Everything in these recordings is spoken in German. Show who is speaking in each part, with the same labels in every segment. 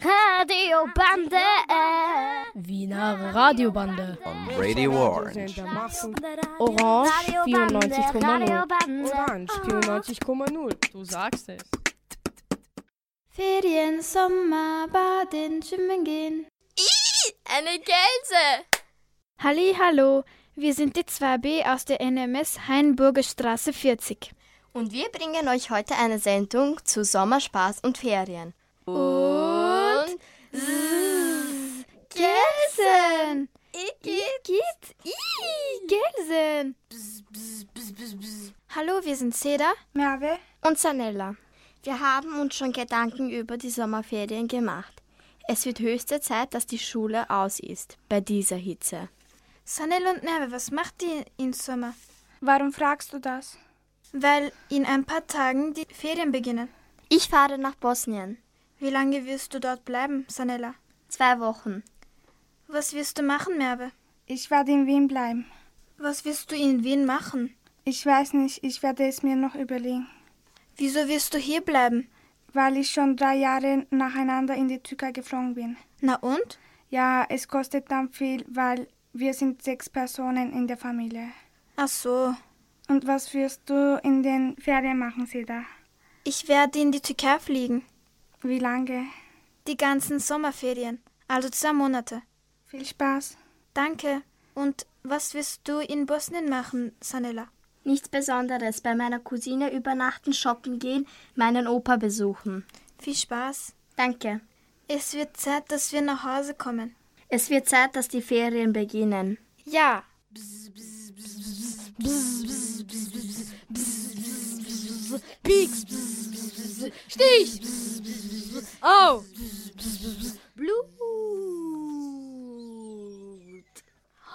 Speaker 1: Radiobande.
Speaker 2: Wiener Radiobande.
Speaker 3: On Radio Orange.
Speaker 2: Orange 94,0.
Speaker 4: Orange 94,0.
Speaker 5: Du sagst es.
Speaker 6: Ferien, Sommer, Baden, Schwimmen gehen.
Speaker 1: Eine Gelse.
Speaker 6: Halli, hallo. Wir sind die 2B aus der NMS Hainburger Straße 40.
Speaker 1: Und wir bringen euch heute eine Sendung zu Sommerspaß und Ferien.
Speaker 6: Und Gelsen. Igitt. I, Gelsen. Hallo, wir sind Seda.
Speaker 7: Merve.
Speaker 1: Und Sanella. Wir haben uns schon Gedanken über die Sommerferien gemacht. Es wird höchste Zeit, dass die Schule aus ist bei dieser Hitze.
Speaker 6: Sanella und Merve, was macht ihr im Sommer?
Speaker 7: Warum fragst du das?
Speaker 6: Weil in ein paar Tagen die Ferien beginnen.
Speaker 1: Ich fahre nach Bosnien.
Speaker 6: Wie lange wirst du dort bleiben, Sanella?
Speaker 1: Zwei Wochen.
Speaker 6: Was wirst du machen, Merve?
Speaker 7: Ich werde in Wien bleiben.
Speaker 6: Was wirst du in Wien machen?
Speaker 7: Ich weiß nicht, ich werde es mir noch überlegen.
Speaker 6: Wieso wirst du hier bleiben?
Speaker 7: Weil ich schon drei Jahre nacheinander in die Türkei geflogen bin.
Speaker 6: Na und?
Speaker 7: Ja, es kostet dann viel, weil wir sind sechs Personen in der Familie.
Speaker 6: Ach so.
Speaker 7: Und was wirst du in den Ferien machen, Seda?
Speaker 6: Ich werde in die Türkei fliegen.
Speaker 7: Wie lange?
Speaker 6: Die ganzen Sommerferien. Also zwei Monate.
Speaker 7: Viel Spaß.
Speaker 6: Danke. Und was wirst du in Bosnien machen, Sanella?
Speaker 1: Nichts Besonderes. Bei meiner Cousine übernachten, shoppen gehen, meinen Opa besuchen.
Speaker 6: Viel Spaß.
Speaker 1: Danke.
Speaker 6: Es wird Zeit, dass wir nach Hause kommen.
Speaker 1: Es wird Zeit, dass die Ferien beginnen.
Speaker 6: Ja.
Speaker 2: Pieks. Stich. Au. Blut.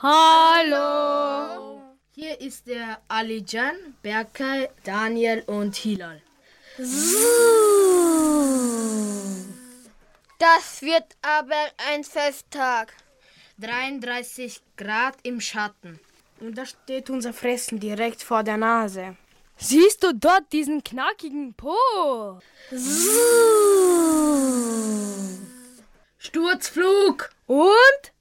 Speaker 2: Hallo. Hier ist der Alijan, Berkay, Daniel und Hilal.
Speaker 8: Das wird aber ein Festtag.
Speaker 2: 33 Grad im Schatten.
Speaker 4: Und da steht unser Fressen direkt vor der Nase. Siehst du dort diesen knackigen Po?
Speaker 2: Sturzflug.
Speaker 4: Und?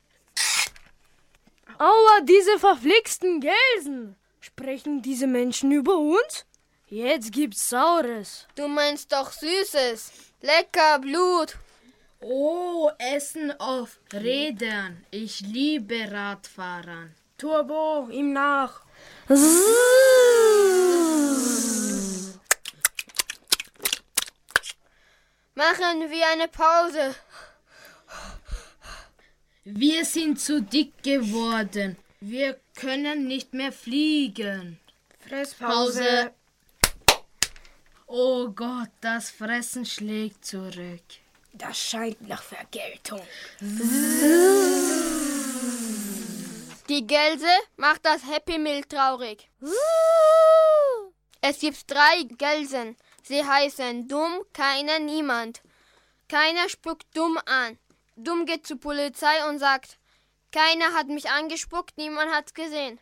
Speaker 4: Aua, diese verflixten Gelsen. Sprechen diese Menschen über uns? Jetzt gibt's Saures.
Speaker 8: Du meinst doch Süßes. Lecker Blut.
Speaker 2: Oh, Essen auf Rädern. Ich liebe Radfahren.
Speaker 4: Turbo, ihm nach.
Speaker 8: Machen wir eine Pause.
Speaker 2: Wir sind zu dick geworden. Wir können nicht mehr fliegen.
Speaker 4: Fresspause.
Speaker 2: Oh Gott, das Fressen schlägt zurück.
Speaker 4: Das scheint nach Vergeltung.
Speaker 8: Die Gelse macht das Happy Meal traurig. Es gibt drei Gelsen. Sie heißen dumm, keiner, niemand. Keiner spuckt dumm an. Dumm geht zur Polizei und sagt, keiner hat mich angespuckt, niemand hat's gesehen.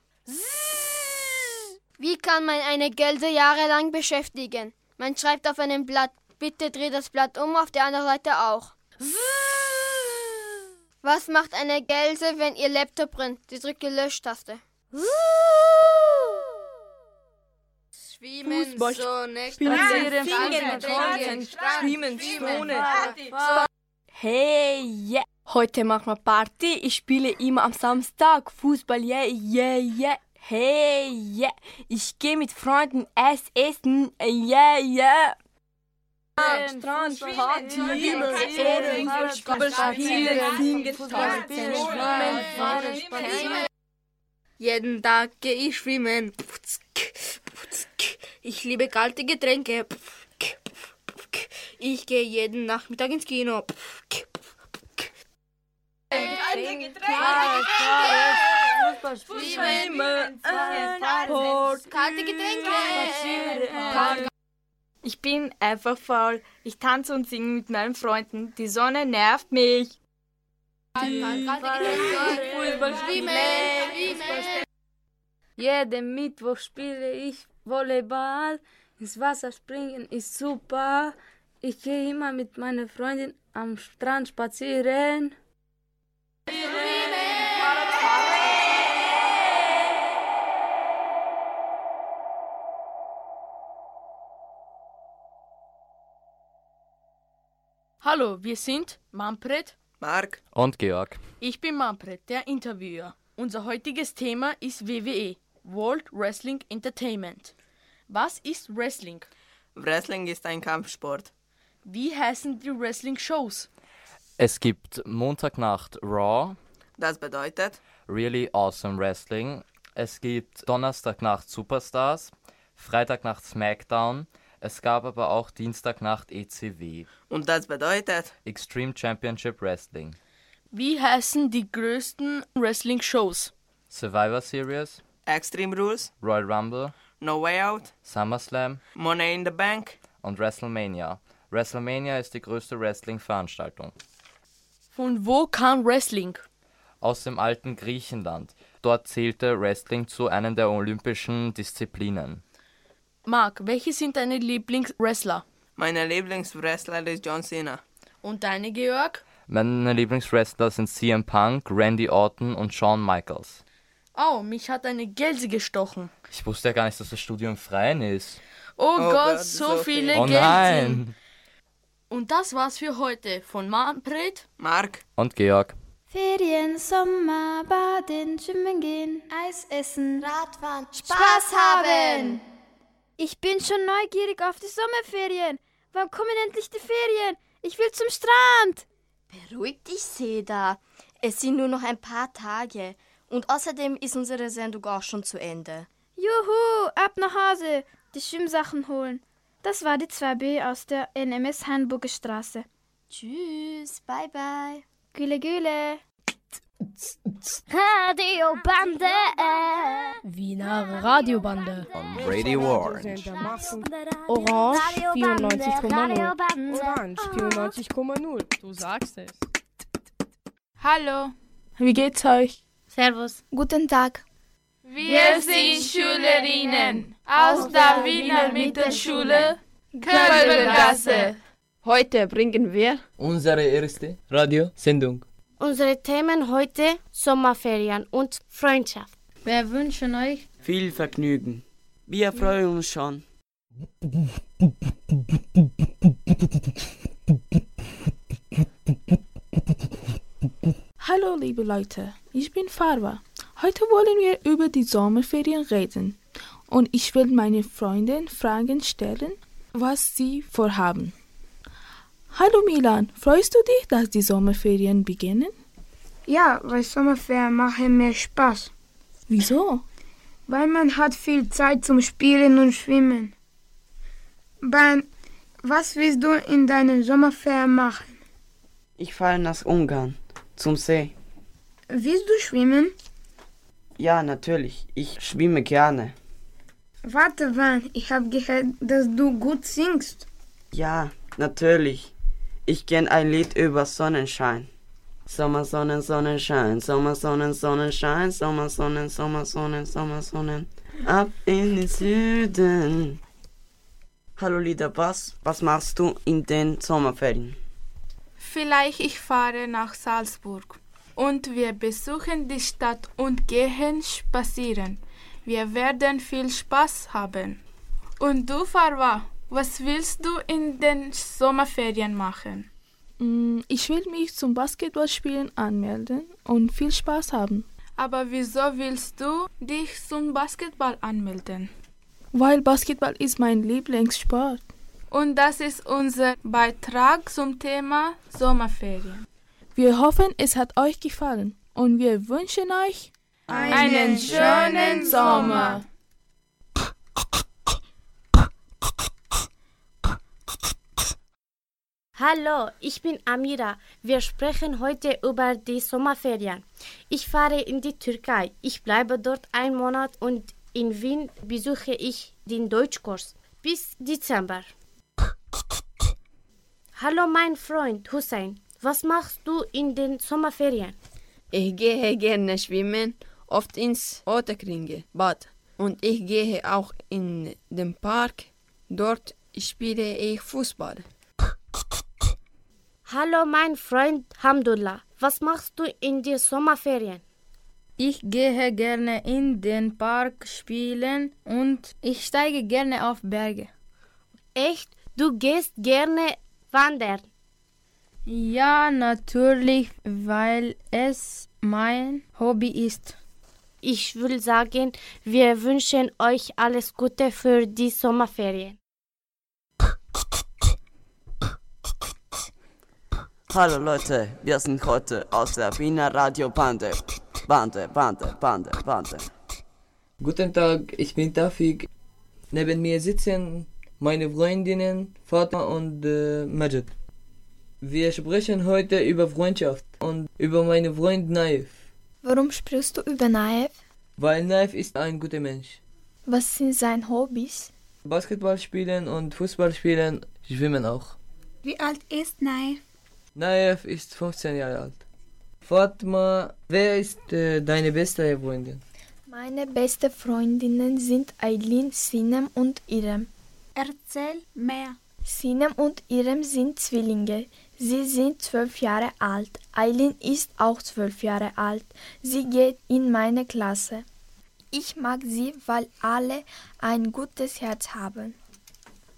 Speaker 8: Wie kann man eine Gelse jahrelang beschäftigen? Man schreibt auf einem Blatt, bitte dreh das Blatt um, auf der anderen Seite auch. Was macht eine Gelse, wenn ihr Laptop brennt? Sie drückt die Löschtaste. Schwimmen,
Speaker 4: Fußball,
Speaker 8: Sonne,
Speaker 4: Spazieren,
Speaker 8: Strand,
Speaker 4: Schwimmen,
Speaker 8: Schwimmen,
Speaker 4: Hey, yeah. Heute machen wir Party. Ich spiele immer am Samstag Fußball. Yeah, yeah, yeah. Hey, yeah. Ich gehe mit Freunden es essen. Yeah, yeah. Strand, Party, spielen, singen, tanzen, schwimmen, fahren, spazieren.
Speaker 8: Jeden Tag gehe ich schwimmen. Ich liebe kalte Getränke. Ich gehe jeden Nachmittag ins Kino.
Speaker 4: Kalte Getränke. Fußball spielen, Sport,
Speaker 8: Kalte Getränke.
Speaker 4: Ich bin einfach faul. Ich tanze und singe mit meinen Freunden. Die Sonne nervt mich. Jeden Mittwoch spiele ich Volleyball. Ins Wasser springen ist super.
Speaker 9: Ich gehe immer mit meiner Freundin am Strand spazieren.
Speaker 2: Hallo, wir sind Manfred,
Speaker 10: Mark
Speaker 11: und Georg.
Speaker 2: Ich bin Manfred, der Interviewer. Unser heutiges Thema ist WWE, World Wrestling Entertainment. Was ist Wrestling?
Speaker 10: Wrestling ist ein Kampfsport.
Speaker 2: Wie heißen die Wrestling-Shows?
Speaker 11: Es gibt Montagnacht Raw.
Speaker 10: Das bedeutet
Speaker 11: Really Awesome Wrestling. Es gibt Donnerstagnacht Superstars, Freitagnacht SmackDown. Es gab aber auch Dienstagnacht ECW.
Speaker 10: Und das bedeutet
Speaker 11: Extreme Championship Wrestling.
Speaker 2: Wie heißen die größten Wrestling-Shows?
Speaker 11: Survivor Series,
Speaker 10: Extreme Rules,
Speaker 11: Royal Rumble,
Speaker 10: No Way Out,
Speaker 11: SummerSlam
Speaker 10: Money in the Bank
Speaker 11: und WrestleMania. WrestleMania ist die größte Wrestling-Veranstaltung.
Speaker 2: Von wo kam Wrestling?
Speaker 11: Aus dem alten Griechenland. Dort zählte Wrestling zu einer der olympischen Disziplinen.
Speaker 2: Mark, welche sind deine Lieblingswrestler?
Speaker 10: Meine Lieblingswrestler ist John Cena.
Speaker 2: Und deine, Georg?
Speaker 11: Meine Lieblingswrestler sind CM Punk, Randy Orton und Shawn Michaels.
Speaker 2: Oh, mich hat eine Gelse gestochen.
Speaker 11: Ich wusste ja gar nicht, dass das Studio im Freien ist.
Speaker 2: Oh, oh Gott, Gott, so, so viele
Speaker 11: viel. Oh nein!
Speaker 2: Und das war's für heute von Manfred,
Speaker 10: Mark
Speaker 11: und Georg.
Speaker 6: Ferien, Sommer, baden, schwimmen gehen, Eis essen,
Speaker 1: Radfahren,
Speaker 6: Spaß haben. Ich bin schon neugierig auf die Sommerferien. Wann kommen endlich die Ferien? Ich will zum Strand.
Speaker 1: Beruhig dich, Seda. Es sind nur noch ein paar Tage. Und außerdem ist unsere Sendung auch schon zu Ende.
Speaker 6: Juhu, ab nach Hause, die Schwimmsachen holen. Das war die 2b aus der NMS Hamburger Straße.
Speaker 1: Tschüss, bye bye.
Speaker 6: Güle Güle.
Speaker 12: Radiobande.
Speaker 13: Wiener Radiobande.
Speaker 11: On Radio Orange.
Speaker 13: Orange 94,0. Orange 94,0. Du sagst es.
Speaker 14: Hallo. Wie geht's euch?
Speaker 12: Servus.
Speaker 1: Guten Tag.
Speaker 14: Wir sind Schülerinnen aus der Wiener Mittelschule Kölbengasse.
Speaker 15: Heute bringen wir
Speaker 16: unsere erste Radiosendung.
Speaker 12: Unsere Themen heute Sommerferien und Freundschaft.
Speaker 15: Wir wünschen euch
Speaker 16: viel Vergnügen. Wir freuen uns schon.
Speaker 14: Hallo liebe Leute, ich bin Farwa. Heute wollen wir über die Sommerferien reden und ich will meine Freundin Fragen stellen, was sie vorhaben. Hallo Milan, freust du dich, dass die Sommerferien beginnen?
Speaker 17: Ja, weil Sommerferien machen mir Spaß.
Speaker 14: Wieso?
Speaker 17: Weil man hat viel Zeit zum Spielen und Schwimmen. Ben, was willst du in deinen Sommerferien machen?
Speaker 16: Ich fahre nach Ungarn, zum See.
Speaker 17: Willst du schwimmen?
Speaker 16: Ja, natürlich. Ich schwimme gerne.
Speaker 17: Warte, Van, ich habe gehört, dass du gut singst.
Speaker 16: Ja, natürlich. Ich kenne ein Lied über Sonnenschein. Sommersonnen, Sonnenschein, Sommersonnen, Sonnenschein, Sommersonnen, Sommersonnen, Sommersonnen. Ab in den Süden. Hallo Lieder Bass, was machst du in den Sommerferien?
Speaker 14: Vielleicht ich fahre nach Salzburg und wir besuchen die Stadt und gehen spazieren. Wir werden viel Spaß haben. Und du, Farwa, was willst du in den Sommerferien machen? Mm, ich will mich zum Basketballspielen anmelden und viel Spaß haben. Aber wieso willst du dich zum Basketball anmelden? Weil Basketball ist mein Lieblingssport. Und das ist unser Beitrag zum Thema Sommerferien. Wir hoffen, es hat euch gefallen und wir wünschen euch einen schönen Sommer.
Speaker 12: Hallo, ich bin Amira. Wir sprechen heute über die Sommerferien. Ich fahre in die Türkei. Ich bleibe dort einen Monat und in Wien besuche ich den Deutschkurs bis Dezember. Hallo, mein Freund Hussein. Was machst du in den Sommerferien?
Speaker 15: Ich gehe gerne schwimmen, oft ins Otterkringe Bad. Und ich gehe auch in den Park. Dort spiele ich Fußball.
Speaker 12: Hallo, mein Freund Hamdullah. Was machst du in den Sommerferien?
Speaker 18: Ich gehe gerne in den Park spielen und ich steige gerne auf Berge.
Speaker 12: Echt? Du gehst gerne wandern?
Speaker 18: Ja, natürlich, weil es mein Hobby ist.
Speaker 12: Ich will sagen, wir wünschen euch alles Gute für die Sommerferien.
Speaker 16: Hallo Leute, wir sind heute aus der Wiener Radiobande. Bande, Bande, Bande, Bande.
Speaker 19: Guten Tag, ich bin Tafik. Neben mir sitzen meine Freundinnen Vater und äh, Majid. Wir sprechen heute über Freundschaft und über meinen Freund Naif.
Speaker 20: Warum sprichst du über Naif?
Speaker 19: Weil Naif ist ein guter Mensch.
Speaker 20: Was sind seine Hobbys?
Speaker 19: Basketball spielen und Fußball spielen, schwimmen auch.
Speaker 21: Wie alt ist Naif?
Speaker 19: Naif ist 15 Jahre alt. Fatma, wer ist äh, deine beste Freundin?
Speaker 20: Meine beste Freundinnen sind Eileen, Sinem und Irem.
Speaker 21: Erzähl mehr.
Speaker 20: Sinem und Irem sind Zwillinge. Sie sind zwölf Jahre alt. Eileen ist auch zwölf Jahre alt. Sie geht in meine Klasse. Ich mag sie, weil alle ein gutes Herz haben.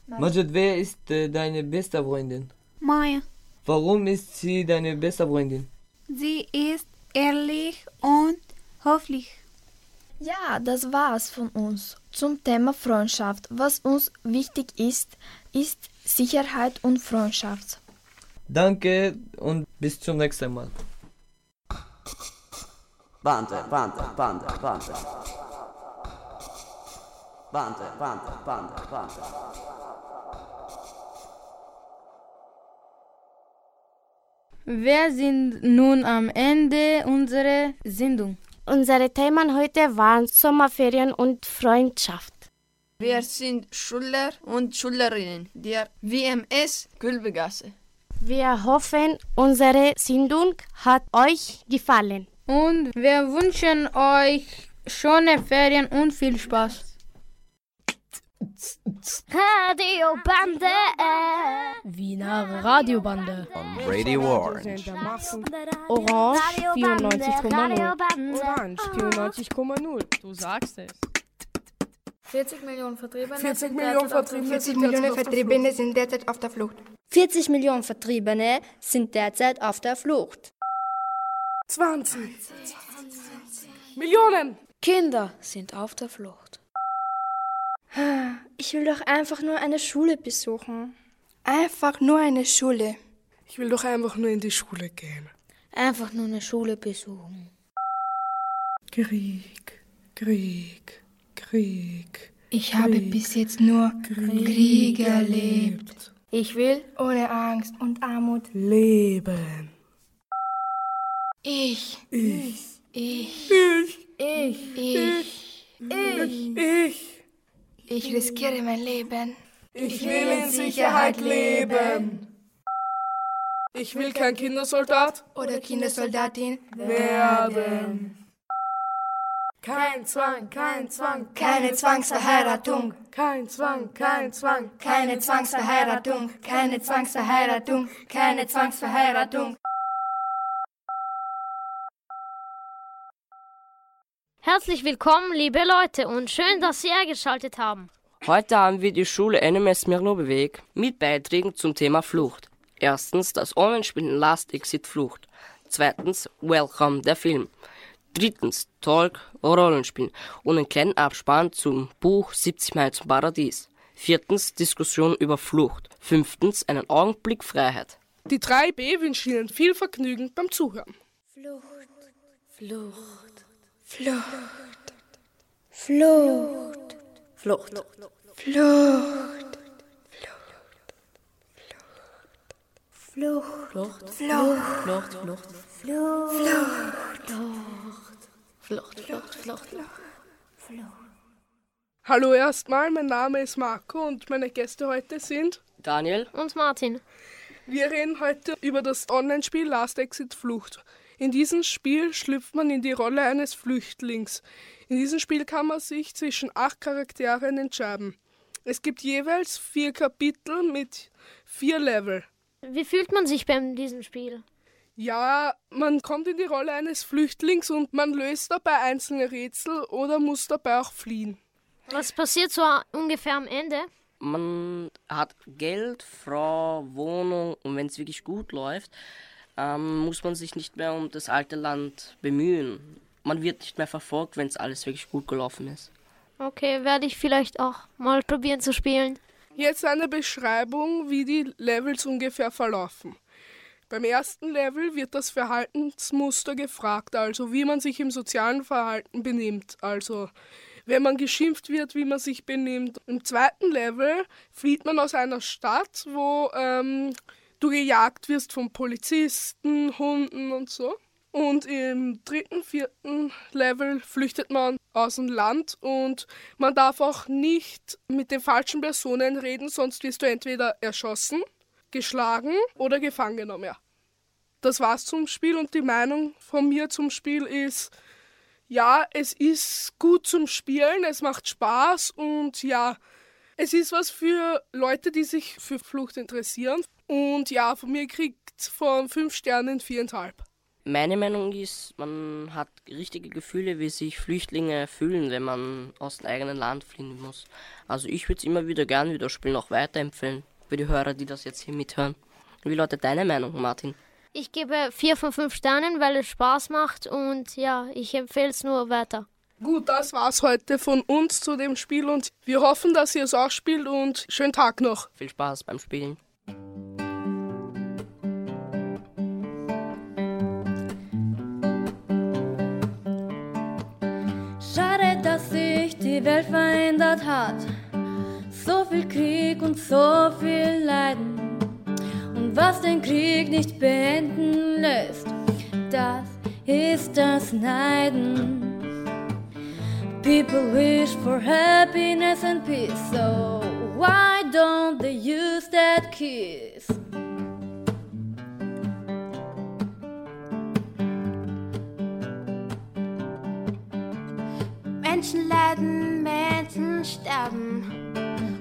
Speaker 19: Majid, wer ist äh, deine beste Freundin?
Speaker 21: Maya.
Speaker 19: Warum ist sie deine beste Freundin?
Speaker 21: Sie ist ehrlich und höflich.
Speaker 20: Ja, das war's von uns. Zum Thema Freundschaft. Was uns wichtig ist, ist Sicherheit und Freundschaft.
Speaker 19: Danke und bis zum nächsten Mal.
Speaker 16: Bande, Bande, Bande, Bande. Bande, Bande, Bande, Bande.
Speaker 18: Wir sind nun am Ende unserer Sendung.
Speaker 12: Unsere Themen heute waren Sommerferien und Freundschaft.
Speaker 15: Wir sind Schüler und Schülerinnen der WMS Gülbegasse.
Speaker 12: Wir hoffen, unsere Sendung hat euch gefallen.
Speaker 18: Und wir wünschen euch schöne Ferien und viel Spaß.
Speaker 22: Radiobande.
Speaker 7: Wiener Radiobande.
Speaker 11: Radio Orange.
Speaker 7: Orange 94,0. Orange 94,0. Du sagst es.
Speaker 23: 40 Millionen Vertriebene
Speaker 24: 40 Millionen Vertriebene
Speaker 23: 40
Speaker 24: Millionen Vertriebene sind derzeit auf der Flucht.
Speaker 25: 40 Millionen Vertriebene sind derzeit auf der Flucht.
Speaker 24: 20 Millionen
Speaker 23: Kinder sind auf der Flucht.
Speaker 2: Ich will doch einfach nur eine Schule besuchen.
Speaker 24: Einfach nur eine Schule. Ich will doch einfach nur in die Schule gehen.
Speaker 23: Einfach nur eine Schule besuchen.
Speaker 24: Krieg, Krieg, Krieg.
Speaker 26: Ich Krieg, habe bis jetzt nur Krieg, Krieg erlebt.
Speaker 23: Ich will
Speaker 26: ohne Angst und Armut
Speaker 24: leben.
Speaker 26: Ich.
Speaker 24: Ich.
Speaker 26: Ich.
Speaker 24: Ich.
Speaker 26: Ich. Ich.
Speaker 24: Ich. ich.
Speaker 26: ich riskiere mein Leben.
Speaker 24: Ich will in Sicherheit leben. Ich will kein Kindersoldat
Speaker 26: oder Kindersoldatin
Speaker 24: werden. Kein Zwang, kein Zwang,
Speaker 26: keine Zwangsverheiratung.
Speaker 24: Kein Zwang, kein Zwang,
Speaker 26: keine Zwangsverheiratung. Keine Zwangsverheiratung. Keine Zwangsverheiratung.
Speaker 22: Herzlich willkommen, liebe Leute, und schön, dass Sie eingeschaltet haben.
Speaker 27: Heute haben wir die Schule NMS Mirnobeweg mit Beiträgen zum Thema Flucht. Erstens das Online-Spiel Last Exit Flucht. Zweitens Welcome, der Film. Drittens Talk, Rollenspiel und einen kleinen Abspann zum Buch 70 Meilen zum Paradies. Viertens Diskussion über Flucht. Fünftens einen Augenblick Freiheit.
Speaker 24: Die 3B wünschen Ihnen viel Vergnügen beim Zuhören.
Speaker 26: Flucht, Flucht, Flucht, Flucht,
Speaker 25: Flucht,
Speaker 26: Flucht,
Speaker 25: Flucht,
Speaker 26: Flucht,
Speaker 25: Flucht, Flucht, Flucht,
Speaker 26: Flucht,
Speaker 25: Flucht, Flucht,
Speaker 26: Flucht.
Speaker 24: Hallo erstmal, mein Name ist Marco und meine Gäste heute sind
Speaker 27: Daniel
Speaker 22: und Martin.
Speaker 24: Wir reden heute über das Online-Spiel Last Exit Flucht. In diesem Spiel schlüpft man in die Rolle eines Flüchtlings. In diesem Spiel kann man sich zwischen acht Charakteren entscheiden. Es gibt jeweils vier Kapitel mit vier Level.
Speaker 22: Wie fühlt man sich bei diesem Spiel?
Speaker 24: Ja, man kommt in die Rolle eines Flüchtlings und man löst dabei einzelne Rätsel oder muss dabei auch fliehen.
Speaker 22: Was passiert so ungefähr am Ende?
Speaker 27: Man hat Geld, Frau, Wohnung und wenn es wirklich gut läuft, ähm, muss man sich nicht mehr um das alte Land bemühen. Man wird nicht mehr verfolgt, wenn es alles wirklich gut gelaufen ist.
Speaker 22: Okay, werde ich vielleicht auch mal probieren zu spielen.
Speaker 24: Jetzt eine Beschreibung, wie die Levels ungefähr verlaufen. Beim ersten Level wird das Verhaltensmuster gefragt, also wie man sich im sozialen Verhalten benimmt, also wenn man geschimpft wird, wie man sich benimmt. Im zweiten Level flieht man aus einer Stadt, wo ähm, du gejagt wirst von Polizisten, Hunden und so. Und im dritten, vierten Level flüchtet man aus dem Land und man darf auch nicht mit den falschen Personen reden, sonst wirst du entweder erschossen geschlagen oder gefangen genommen. Das war's zum Spiel und die Meinung von mir zum Spiel ist, ja, es ist gut zum Spielen, es macht Spaß und ja, es ist was für Leute, die sich für Flucht interessieren. Und ja, von mir kriegt von fünf Sternen viereinhalb.
Speaker 27: Meine Meinung ist, man hat richtige Gefühle, wie sich Flüchtlinge fühlen, wenn man aus dem eigenen Land fliehen muss. Also ich würde es immer wieder gern wieder spielen, auch weiterempfehlen für die Hörer, die das jetzt hier mithören. Wie lautet deine Meinung, Martin?
Speaker 22: Ich gebe vier von fünf Sternen, weil es Spaß macht und ja, ich empfehle es nur weiter.
Speaker 24: Gut, das war's heute von uns zu dem Spiel und wir hoffen, dass ihr es auch spielt und schönen Tag noch.
Speaker 27: Viel Spaß beim Spielen.
Speaker 4: Schade, dass sich die Welt verändert hat. So viel Krieg und so viel Leiden. Und was den Krieg nicht beenden lässt, das ist das Neiden. People wish for happiness and peace, so why don't they use that kiss?
Speaker 28: Menschen leiden, Menschen sterben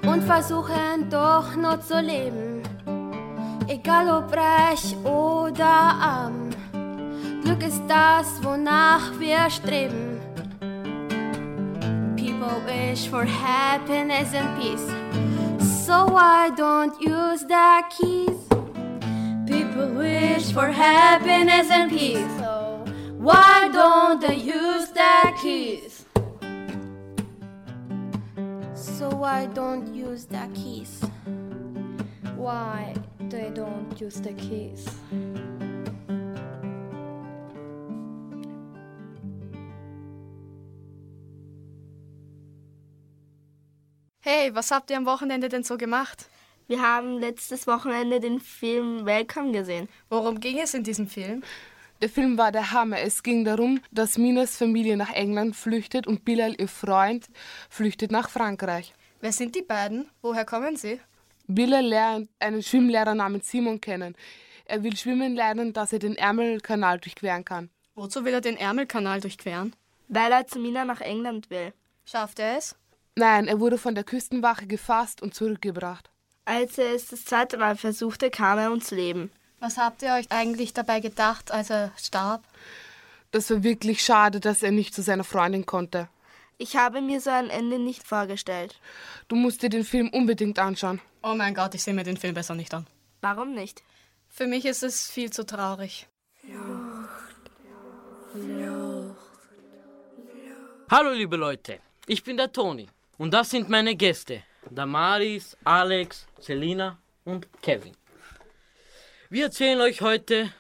Speaker 28: und versuchen doch nur zu leben. Egal ob reich oder arm, Glück ist das, wonach wir streben. People wish for happiness and peace, so why don't use the keys?
Speaker 4: People wish for happiness and peace, so why don't they use the keys?
Speaker 28: So why don't use the keys?
Speaker 23: Why they don't use the keys?
Speaker 29: Hey, was habt ihr am Wochenende denn so gemacht?
Speaker 1: Wir haben letztes Wochenende den Film Welcome gesehen.
Speaker 29: Worum ging es in diesem Film?
Speaker 14: Der Film war der Hammer. Es ging darum, dass Minas Familie nach England flüchtet und Bilal, ihr Freund, flüchtet nach Frankreich.
Speaker 29: Wer sind die beiden? Woher kommen sie?
Speaker 14: Bilal lernt einen Schwimmlehrer namens Simon kennen. Er will schwimmen lernen, dass er den Ärmelkanal durchqueren kann.
Speaker 29: Wozu will er den Ärmelkanal durchqueren?
Speaker 1: Weil er zu Mina nach England will.
Speaker 29: Schafft er es?
Speaker 14: Nein, er wurde von der Küstenwache gefasst und zurückgebracht.
Speaker 1: Als er es das zweite Mal versuchte, kam er ums Leben.
Speaker 29: Was habt ihr euch eigentlich dabei gedacht, als er starb?
Speaker 14: Das war wirklich schade, dass er nicht zu seiner Freundin konnte.
Speaker 1: Ich habe mir so ein Ende nicht vorgestellt.
Speaker 14: Du musst dir den Film unbedingt anschauen.
Speaker 29: Oh mein Gott, ich sehe mir den Film besser nicht an.
Speaker 1: Warum nicht?
Speaker 29: Für mich ist es viel zu traurig.
Speaker 3: Hallo liebe Leute, ich bin der Toni und das sind meine Gäste, Damaris, Alex, Selina und Kevin. Wir erzählen euch heute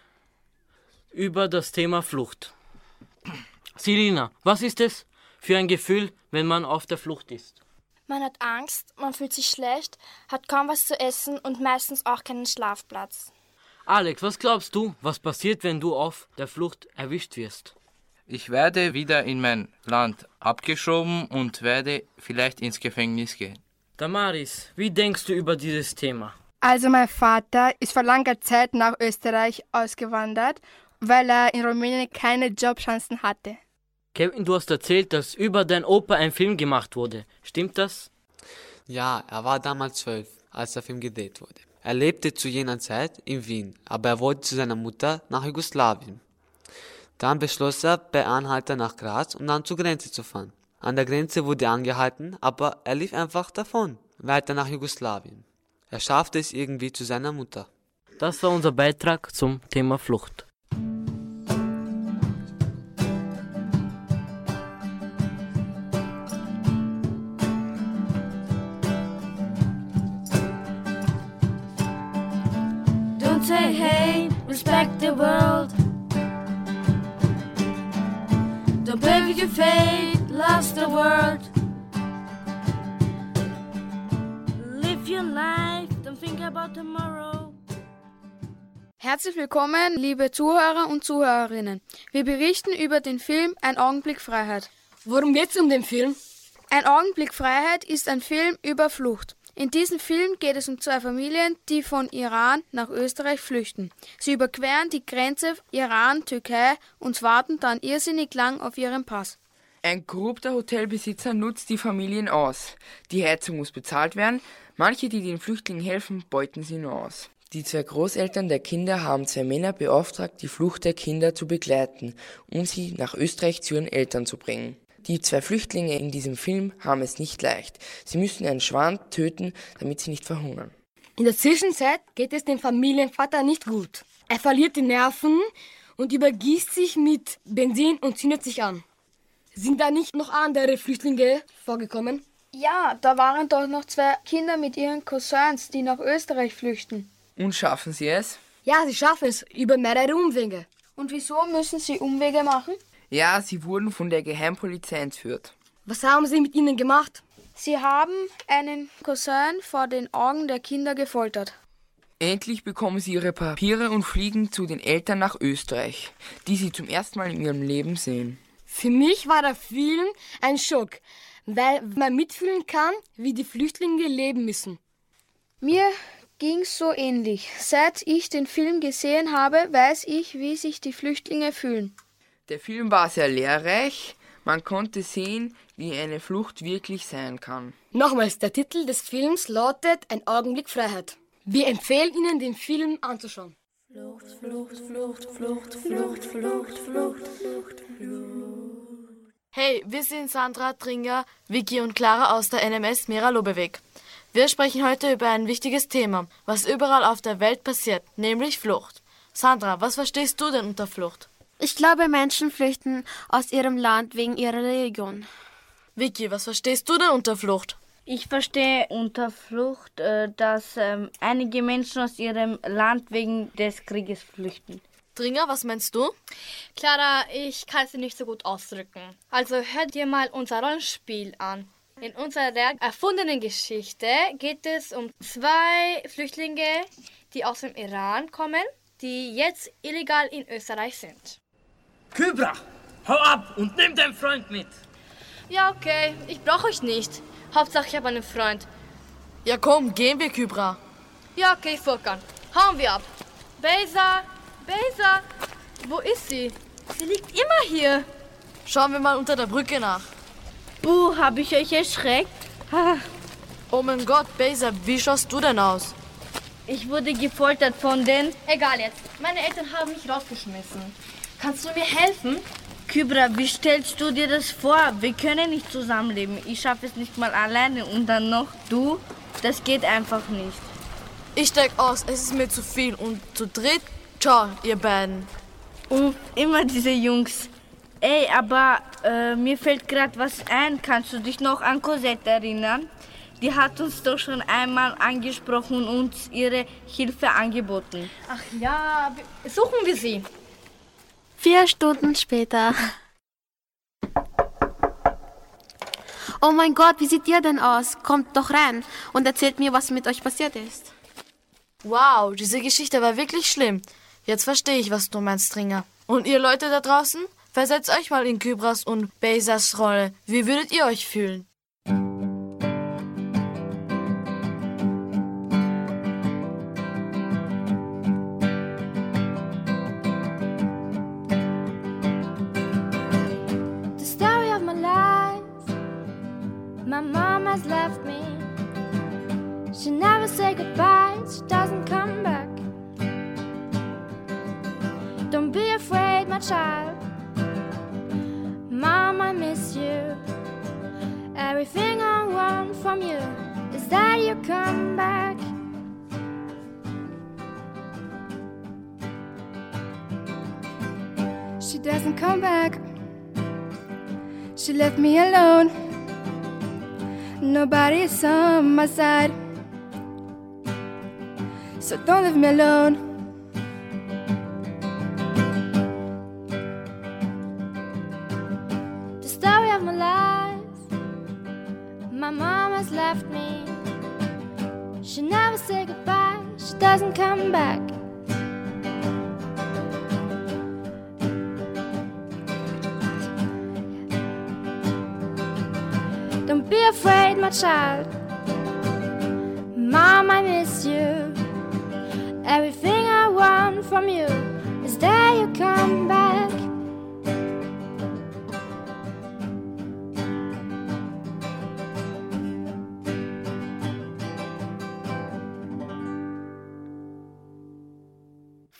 Speaker 3: über das Thema Flucht. Selina, was ist es für ein Gefühl, wenn man auf der Flucht ist?
Speaker 2: Man hat Angst, man fühlt sich schlecht, hat kaum was zu essen und meistens auch keinen Schlafplatz.
Speaker 3: Alex, was glaubst du, was passiert, wenn du auf der Flucht erwischt wirst?
Speaker 10: Ich werde wieder in mein Land abgeschoben und werde vielleicht ins Gefängnis gehen.
Speaker 3: Damaris, wie denkst du über dieses Thema?
Speaker 17: Also mein Vater ist vor langer Zeit nach Österreich ausgewandert, weil er in Rumänien keine Jobchancen hatte.
Speaker 3: Kevin, du hast erzählt, dass über dein Opa ein Film gemacht wurde. Stimmt das?
Speaker 30: Ja, er war damals zwölf, als der Film gedreht wurde.
Speaker 31: Er lebte zu jener Zeit in Wien, aber er wollte zu seiner Mutter nach Jugoslawien. Dann beschloss er, per Anhalter nach Graz und dann zur Grenze zu fahren. An der Grenze wurde er angehalten, aber er lief einfach davon, weiter nach Jugoslawien. Er schaffte es irgendwie zu seiner Mutter.
Speaker 3: Das war unser Beitrag zum Thema Flucht.
Speaker 4: Don't say hey, respect the world. With your fate, lost the world. Live your life, don't think about tomorrow.
Speaker 18: Herzlich willkommen, liebe Zuhörer und Zuhörerinnen. Wir berichten über den Film Ein Augenblick Freiheit.
Speaker 7: Worum geht's um den Film?
Speaker 18: Ein Augenblick Freiheit ist ein Film über Flucht. In diesem Film geht es um zwei Familien, die von Iran nach Österreich flüchten. Sie überqueren die Grenze Iran-Türkei und warten dann irrsinnig lang auf ihren Pass.
Speaker 32: Ein korrupter Hotelbesitzer nutzt die Familien aus. Die Heizung muss bezahlt werden. Manche, die den Flüchtlingen helfen, beuten sie nur aus. Die zwei Großeltern der Kinder haben zwei Männer beauftragt, die Flucht der Kinder zu begleiten, um sie nach Österreich zu ihren Eltern zu bringen. Die zwei Flüchtlinge in diesem Film haben es nicht leicht. Sie müssen einen Schwan töten, damit sie nicht verhungern.
Speaker 7: In der Zwischenzeit geht es dem Familienvater nicht gut. Er verliert die Nerven und übergießt sich mit Benzin und zündet sich an. Sind da nicht noch andere Flüchtlinge vorgekommen?
Speaker 18: Ja, da waren doch noch zwei Kinder mit ihren Cousins, die nach Österreich flüchten.
Speaker 32: Und schaffen sie es?
Speaker 7: Ja, sie schaffen es über mehrere Umwege.
Speaker 18: Und wieso müssen sie Umwege machen?
Speaker 32: Ja, sie wurden von der Geheimpolizei entführt.
Speaker 7: Was haben sie mit ihnen gemacht?
Speaker 18: Sie haben einen Cousin vor den Augen der Kinder gefoltert.
Speaker 32: Endlich bekommen sie ihre Papiere und fliegen zu den Eltern nach Österreich, die sie zum ersten Mal in ihrem Leben sehen.
Speaker 7: Für mich war der Film ein Schock, weil man mitfühlen kann, wie die Flüchtlinge leben müssen.
Speaker 18: Mir ging's so ähnlich. Seit ich den Film gesehen habe, weiß ich, wie sich die Flüchtlinge fühlen.
Speaker 32: Der Film war sehr lehrreich. Man konnte sehen, wie eine Flucht wirklich sein kann.
Speaker 7: Nochmals, der Titel des Films lautet Ein Augenblick Freiheit. Wir empfehlen Ihnen, den Film anzuschauen.
Speaker 4: Flucht, Flucht, Flucht, Flucht, Flucht, Flucht, Flucht, Flucht,
Speaker 29: Hey, wir sind Sandra Tringer, Vicky und Clara aus der NMS Mira Lobeweg. Wir sprechen heute über ein wichtiges Thema, was überall auf der Welt passiert, nämlich Flucht. Sandra, was verstehst du denn unter Flucht?
Speaker 28: Ich glaube, Menschen flüchten aus ihrem Land wegen ihrer Religion.
Speaker 29: Vicky, was verstehst du denn unter Flucht?
Speaker 33: Ich verstehe unter Flucht, äh, dass ähm, einige Menschen aus ihrem Land wegen des Krieges flüchten.
Speaker 29: Dringer, was meinst du?
Speaker 2: Clara, ich kann es nicht so gut ausdrücken. Also hört dir mal unser Rollenspiel an. In unserer erfundenen Geschichte geht es um zwei Flüchtlinge, die aus dem Iran kommen, die jetzt illegal in Österreich sind.
Speaker 3: Kybra, hau ab und nimm deinen Freund mit.
Speaker 2: Ja, okay, ich brauche euch nicht. Hauptsache, ich habe einen Freund.
Speaker 29: Ja, komm, gehen wir, Kybra.
Speaker 2: Ja, okay, Furkan. Hauen wir ab. Beza, Beza, wo ist sie? Sie liegt immer hier.
Speaker 29: Schauen wir mal unter der Brücke nach.
Speaker 33: Buh, hab ich euch erschreckt?
Speaker 29: oh mein Gott, Beza, wie schaust du denn aus?
Speaker 33: Ich wurde gefoltert von den...
Speaker 2: Egal jetzt. Meine Eltern haben mich rausgeschmissen. Kannst du mir helfen?
Speaker 33: Kybra, wie stellst du dir das vor? Wir können nicht zusammenleben. Ich schaffe es nicht mal alleine und dann noch du? Das geht einfach nicht.
Speaker 29: Ich steig aus, es ist mir zu viel und zu dritt, ciao, ihr beiden.
Speaker 33: Und immer diese Jungs. Ey, aber äh, mir fällt gerade was ein. Kannst du dich noch an Cosette erinnern? Die hat uns doch schon einmal angesprochen und uns ihre Hilfe angeboten.
Speaker 2: Ach ja, suchen wir sie.
Speaker 28: Vier Stunden später. Oh mein Gott, wie seht ihr denn aus? Kommt doch rein und erzählt mir, was mit euch passiert ist.
Speaker 29: Wow, diese Geschichte war wirklich schlimm. Jetzt verstehe ich, was du meinst, Stringer. Und ihr Leute da draußen? Versetzt euch mal in Kybras und Bezas Rolle. Wie würdet ihr euch fühlen?
Speaker 26: Nobody's on my side. So don't leave me alone.
Speaker 4: The story of my life. My mom has left me. She never said goodbye. She doesn't come back. Afraid, my child. Mom, I miss you. Everything I want from you is that you come back.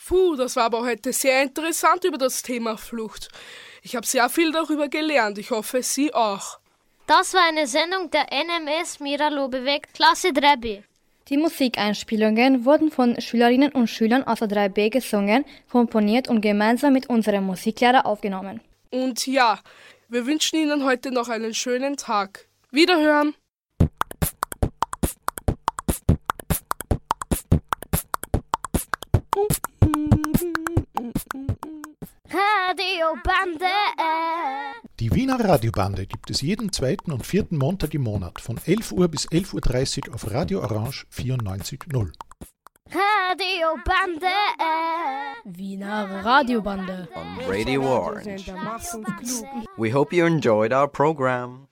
Speaker 24: Puh, das war aber heute sehr interessant über das Thema Flucht. Ich habe sehr viel darüber gelernt. Ich hoffe, Sie auch.
Speaker 22: Das war eine Sendung der NMS Mira Lobeweg, Klasse 3b.
Speaker 34: Die Musikeinspielungen wurden von Schülerinnen und Schülern aus der 3b gesungen, komponiert und gemeinsam mit unserem Musiklehrer aufgenommen.
Speaker 24: Und ja, wir wünschen Ihnen heute noch einen schönen Tag. Wiederhören!
Speaker 4: Radiobande.
Speaker 35: Die Wiener Radiobande gibt es jeden zweiten und vierten Montag im Monat von 11 Uhr bis 11.30 Uhr auf Radio Orange 94.0.
Speaker 4: Radiobande.
Speaker 36: Wiener Radiobande.
Speaker 37: on Radio Orange. We hope you enjoyed our program.